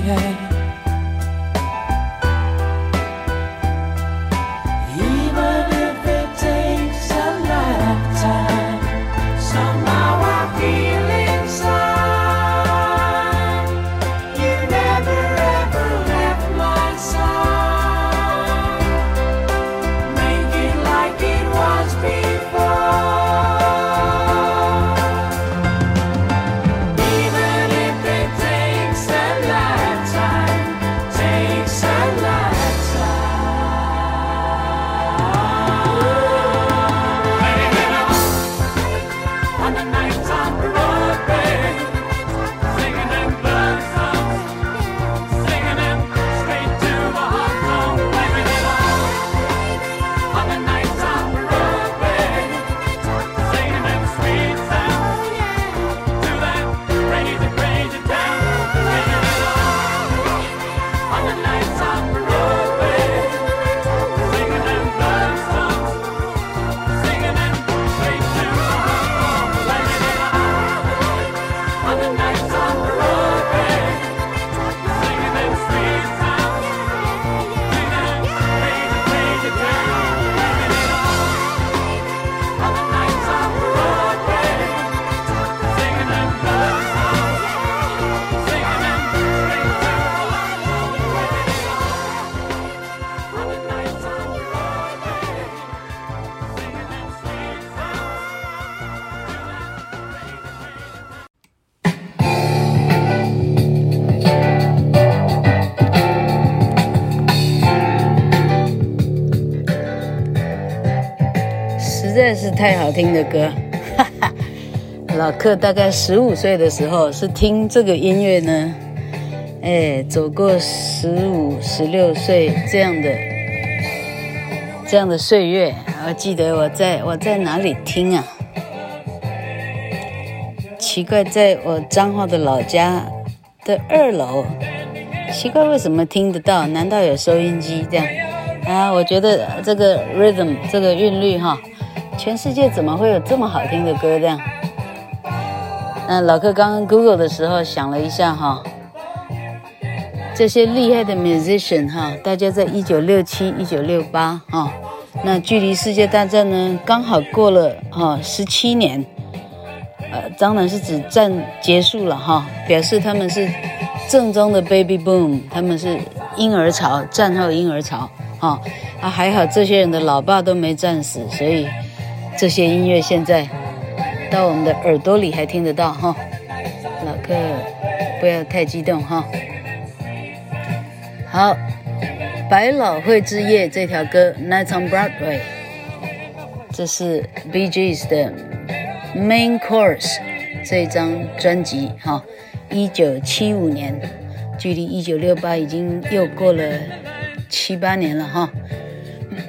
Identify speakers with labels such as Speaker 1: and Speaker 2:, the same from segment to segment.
Speaker 1: 恋爱。是太好听的歌，哈哈。老克大概十五岁的时候是听这个音乐呢，哎，走过十五、十六岁这样的这样的岁月。我记得我在我在哪里听啊？奇怪，在我彰化的老家的二楼。奇怪，为什么听得到？难道有收音机这样？啊，我觉得这个 rhythm 这个韵律哈。全世界怎么会有这么好听的歌？这样，那老哥刚刚 Google 的时候想了一下哈，这些厉害的 musician 哈，大家在一九六七、一九六八哈，那距离世界大战呢刚好过了哈十七年，呃，当然是指战结束了哈，表示他们是正宗的 baby boom，他们是婴儿潮，战后婴儿潮哈啊，还好这些人的老爸都没战死，所以。这些音乐现在到我们的耳朵里还听得到哈，老客不要太激动哈。好，百老汇之夜这条歌《Night on Broadway》，这是 B G S 的 Main Course 这张专辑哈，一九七五年，距离一九六八已经又过了七八年了哈。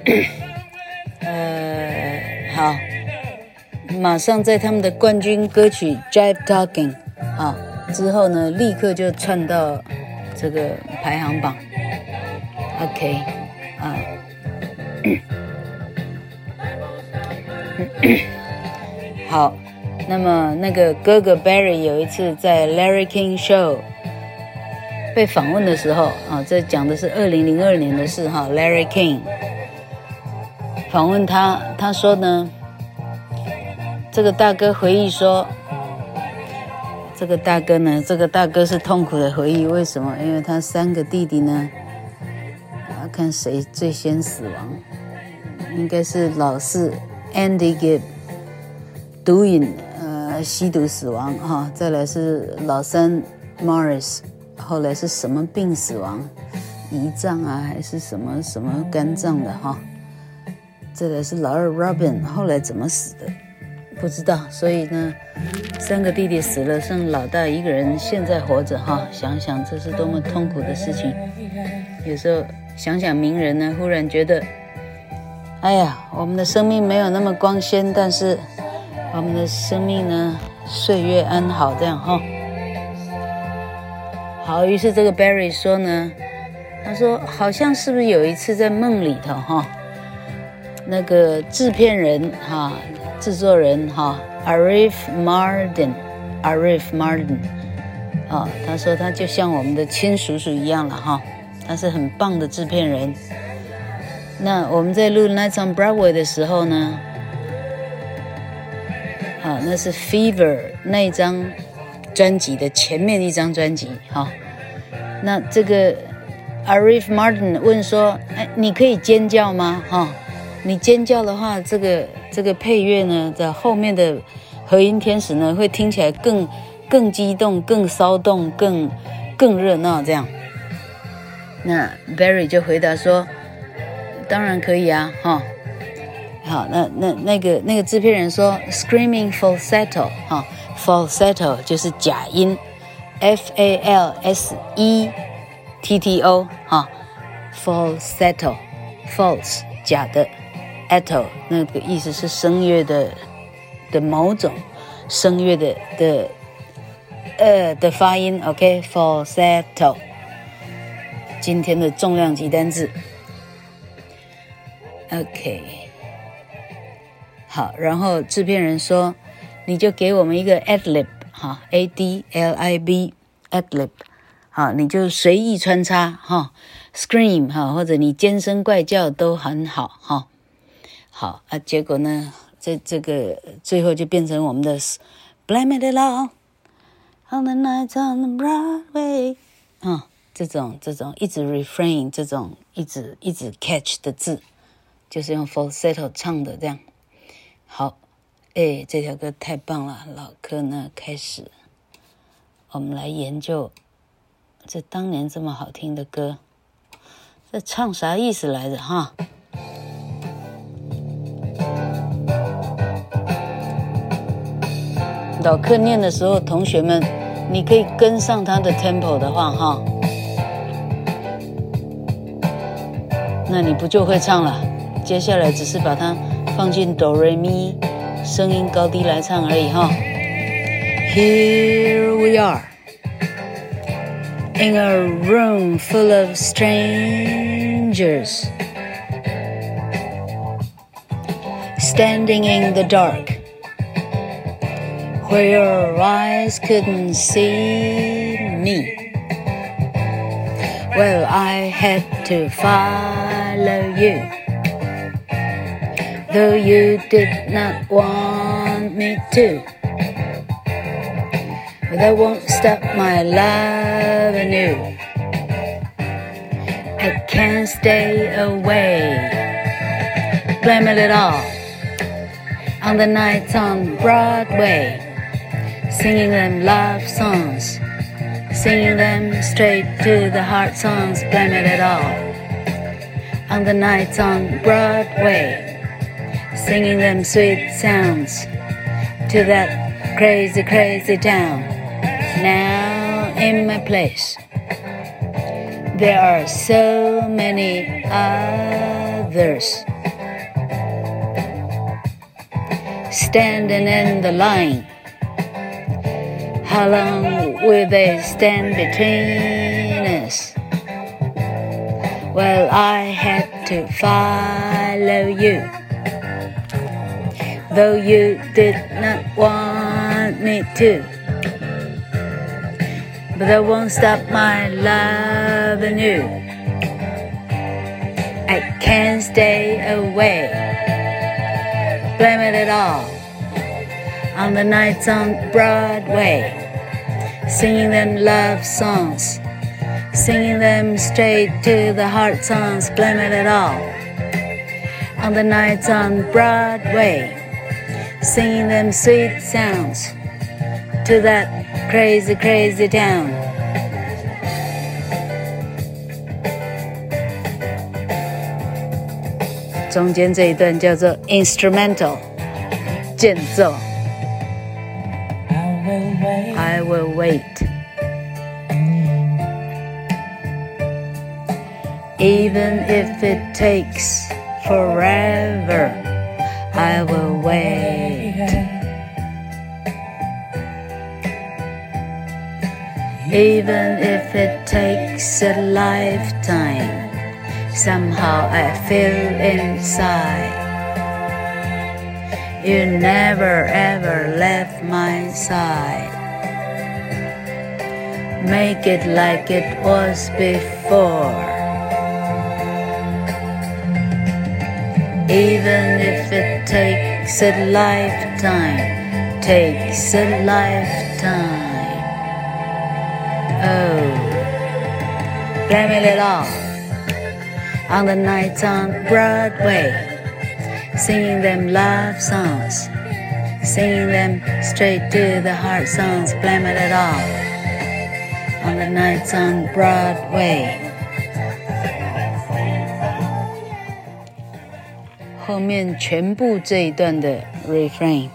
Speaker 1: 呃。好，马上在他们的冠军歌曲《Jive Talking》啊之后呢，立刻就窜到这个排行榜。OK 啊，好，那么那个哥哥 Barry 有一次在 Larry King Show 被访问的时候啊，这讲的是二零零二年的事哈，Larry King 访问他，他说呢。这个大哥回忆说：“这个大哥呢，这个大哥是痛苦的回忆。为什么？因为他三个弟弟呢，要看谁最先死亡，应该是老四 Andy Gibb 毒瘾呃吸毒死亡哈，再来是老三 Morris，后来是什么病死亡？胰脏啊还是什么什么肝脏的哈？再来是老二 Robin，后来怎么死的？”不知道，所以呢，三个弟弟死了，剩老大一个人现在活着哈。想想这是多么痛苦的事情。有时候想想名人呢，忽然觉得，哎呀，我们的生命没有那么光鲜，但是我们的生命呢，岁月安好这样哈。好，于是这个 Barry 说呢，他说好像是不是有一次在梦里头哈，那个制片人哈。制作人哈，Arif Mardin，Arif Mardin，啊，他说他就像我们的亲叔叔一样了哈，他是很棒的制片人。那我们在录《Night on Broadway》的时候呢，啊，那是《Fever》那一张专辑的前面一张专辑哈。那这个 Arif Mardin 问说：“哎，你可以尖叫吗？哈，你尖叫的话，这个。”这个配乐呢，在后面的和音天使呢，会听起来更更激动、更骚动、更更热闹。这样，那 Barry 就回答说：“当然可以啊，哈。”好，那那那个那个制片人说：“Screaming falsetto，哈，falsetto 就是假音，F A L S E T T O，哈，falsetto，false 假的。” Etto 那个意思是声乐的的某种声乐的的呃的发音，OK，falsetto。今天的重量级单字，OK。好，然后制片人说，你就给我们一个 ad-lib 哈，A D L I B，ad-lib，好，你就随意穿插哈，scream 哈，或者你尖声怪叫都很好哈。好啊，结果呢，这这个最后就变成我们的 Blame It All on the nights on the Broadway，啊，这种这种一直 refrain 这种一直一直 catch 的字，就是用 falsetto 唱的这样。好，哎，这条歌太棒了，老柯呢开始，我们来研究这当年这么好听的歌，这唱啥意思来着哈？老课念的时候，同学们，你可以跟上他的 tempo 的话，哈，那你不就会唱了？接下来只是把它放进哆瑞咪，声音高低来唱而已，哈。Here we are in a room full of strangers, standing in the dark. Where your eyes couldn't see me. Well, I had to follow you. Though you did not want me to. But that won't stop my loving you. I can't stay away. Blame it all on the nights on Broadway singing them love songs, singing them straight to the heart songs, blame it at all. On the nights on Broadway, singing them sweet sounds to that crazy, crazy town. Now in my place, there are so many others standing in the line. How long will they stand between us? Well, I had to follow you, though you did not want me to. But I won't stop my loving you. I can't stay away. Blame it all on the nights on Broadway, singing them love songs, singing them straight to the heart songs, blaming it all. On the nights on Broadway, singing them sweet sounds to that crazy, crazy town. instrumental 间奏。Will wait. Even if it takes forever, I will wait. Even if it takes a lifetime, somehow I feel inside. You never ever left my side. Make it like it was before. Even if it takes a lifetime, takes a lifetime. Oh, blame it all on the nights on Broadway. Singing them love songs, singing them straight to the heart songs, blame it all nights on Broadway. 后面全部这一段的 refrain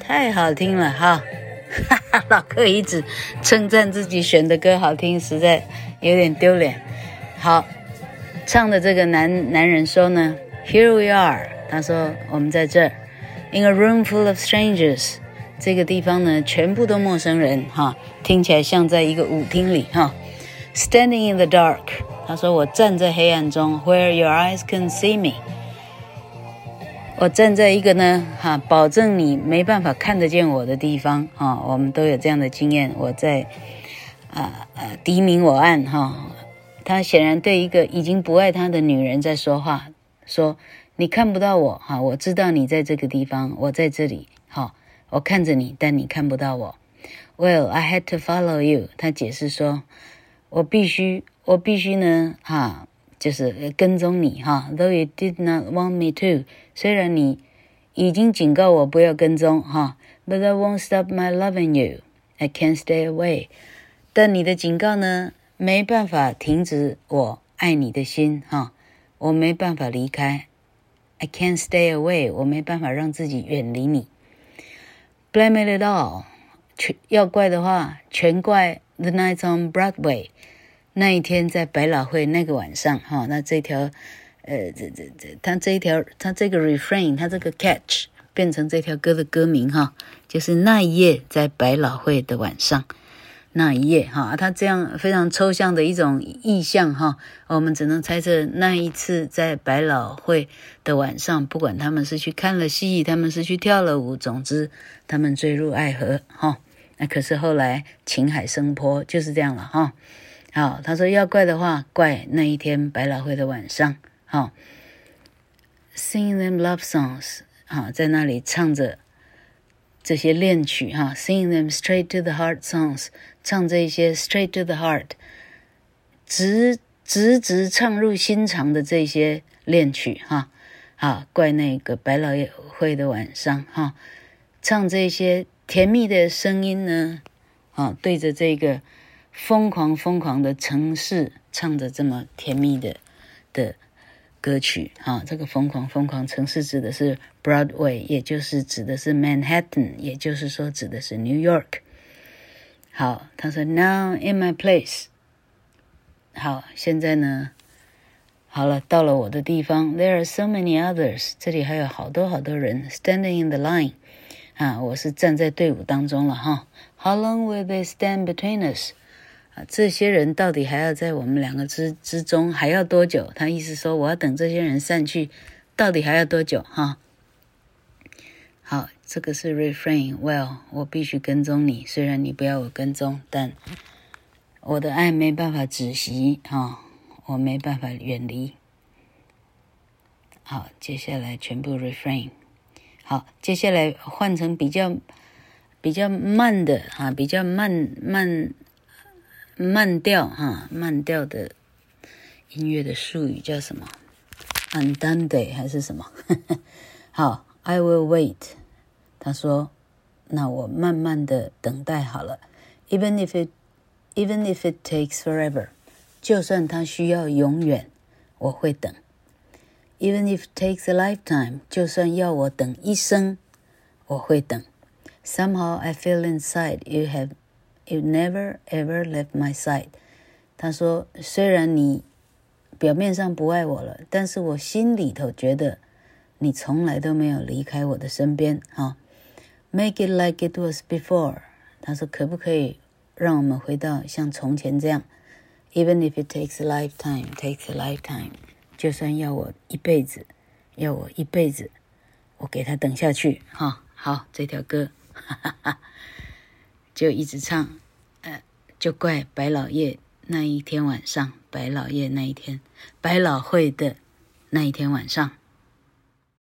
Speaker 1: 太好听了哈，哈哈，老柯一直称赞自己选的歌好听，实在有点丢脸。好，唱的这个男男人说呢。Here we are，他说我们在这儿，in a room full of strangers，这个地方呢全部都陌生人哈，听起来像在一个舞厅里哈。Standing in the dark，他说我站在黑暗中，where your eyes can see me，我站在一个呢哈，保证你没办法看得见我的地方哈，我们都有这样的经验，我在啊呃敌明我暗哈，他显然对一个已经不爱他的女人在说话。说你看不到我哈，我知道你在这个地方，我在这里，我看着你，但你看不到我。Well, I had to follow you。他解释说，我必须，我必须呢哈，就是跟踪你哈。Though you did not want me to，虽然你已经警告我不要跟踪哈，But I won't stop my loving you. I can't stay away。但你的警告呢，没办法停止我爱你的心哈。我没办法离开，I can't stay away。我没办法让自己远离你。Blame it all，全要怪的话，全怪 The Night on Broadway。那一天在百老汇那个晚上，哈，那这条，呃，这这这，它这一条，它这个 refrain，它这个 catch 变成这条歌的歌名，哈，就是那一夜在百老汇的晚上。那一夜，哈，他这样非常抽象的一种意象，哈，我们只能猜测那一次在百老汇的晚上，不管他们是去看了戏，他们是去跳了舞，总之他们坠入爱河，哈。那可是后来情海生波，就是这样了，哈。好，他说要怪的话，怪那一天百老汇的晚上，哈。Sing them love songs，哈，在那里唱着。这些恋曲哈，sing them straight to the heart songs，唱这些 straight to the heart，直直直唱入心肠的这些恋曲哈，啊，怪那个百老汇的晚上哈，唱这些甜蜜的声音呢，啊，对着这个疯狂疯狂的城市，唱着这么甜蜜的的。歌曲啊，这个疯狂疯狂城市指的是 Broadway，也就是指的是 Manhattan，也就是说指的是 New York。好，他说 Now in my place。好，现在呢，好了，到了我的地方，There are so many others，这里还有好多好多人，standing in the line，啊，我是站在队伍当中了哈。How long will they stand between us？啊，这些人到底还要在我们两个之之中还要多久？他意思说，我要等这些人散去，到底还要多久？哈。好，这个是 refrain。Well，我必须跟踪你，虽然你不要我跟踪，但我的爱没办法止息哈。我没办法远离。好，接下来全部 refrain。好，接下来换成比较比较慢的哈，比较慢慢慢调哈，慢调的音乐的术语叫什么？Andante 还是什么？好，I will wait。他说：“那我慢慢的等待好了。Even if it even if it takes forever。”就算他需要永远，我会等。Even if it takes a lifetime，就算要我等一生，我会等。Somehow I feel inside you have you never ever left my side。他说，虽然你表面上不爱我了，但是我心里头觉得你从来都没有离开我的身边。哈 ，Make it like it was before。他说，可不可以让我们回到像从前这样？Even if it takes a lifetime, takes a lifetime，就算要我一辈子，要我一辈子，我给他等下去哈。好，这条歌哈哈哈，就一直唱，呃，就怪百老夜那一天晚上，百老夜那一天，百老汇的那一天晚上。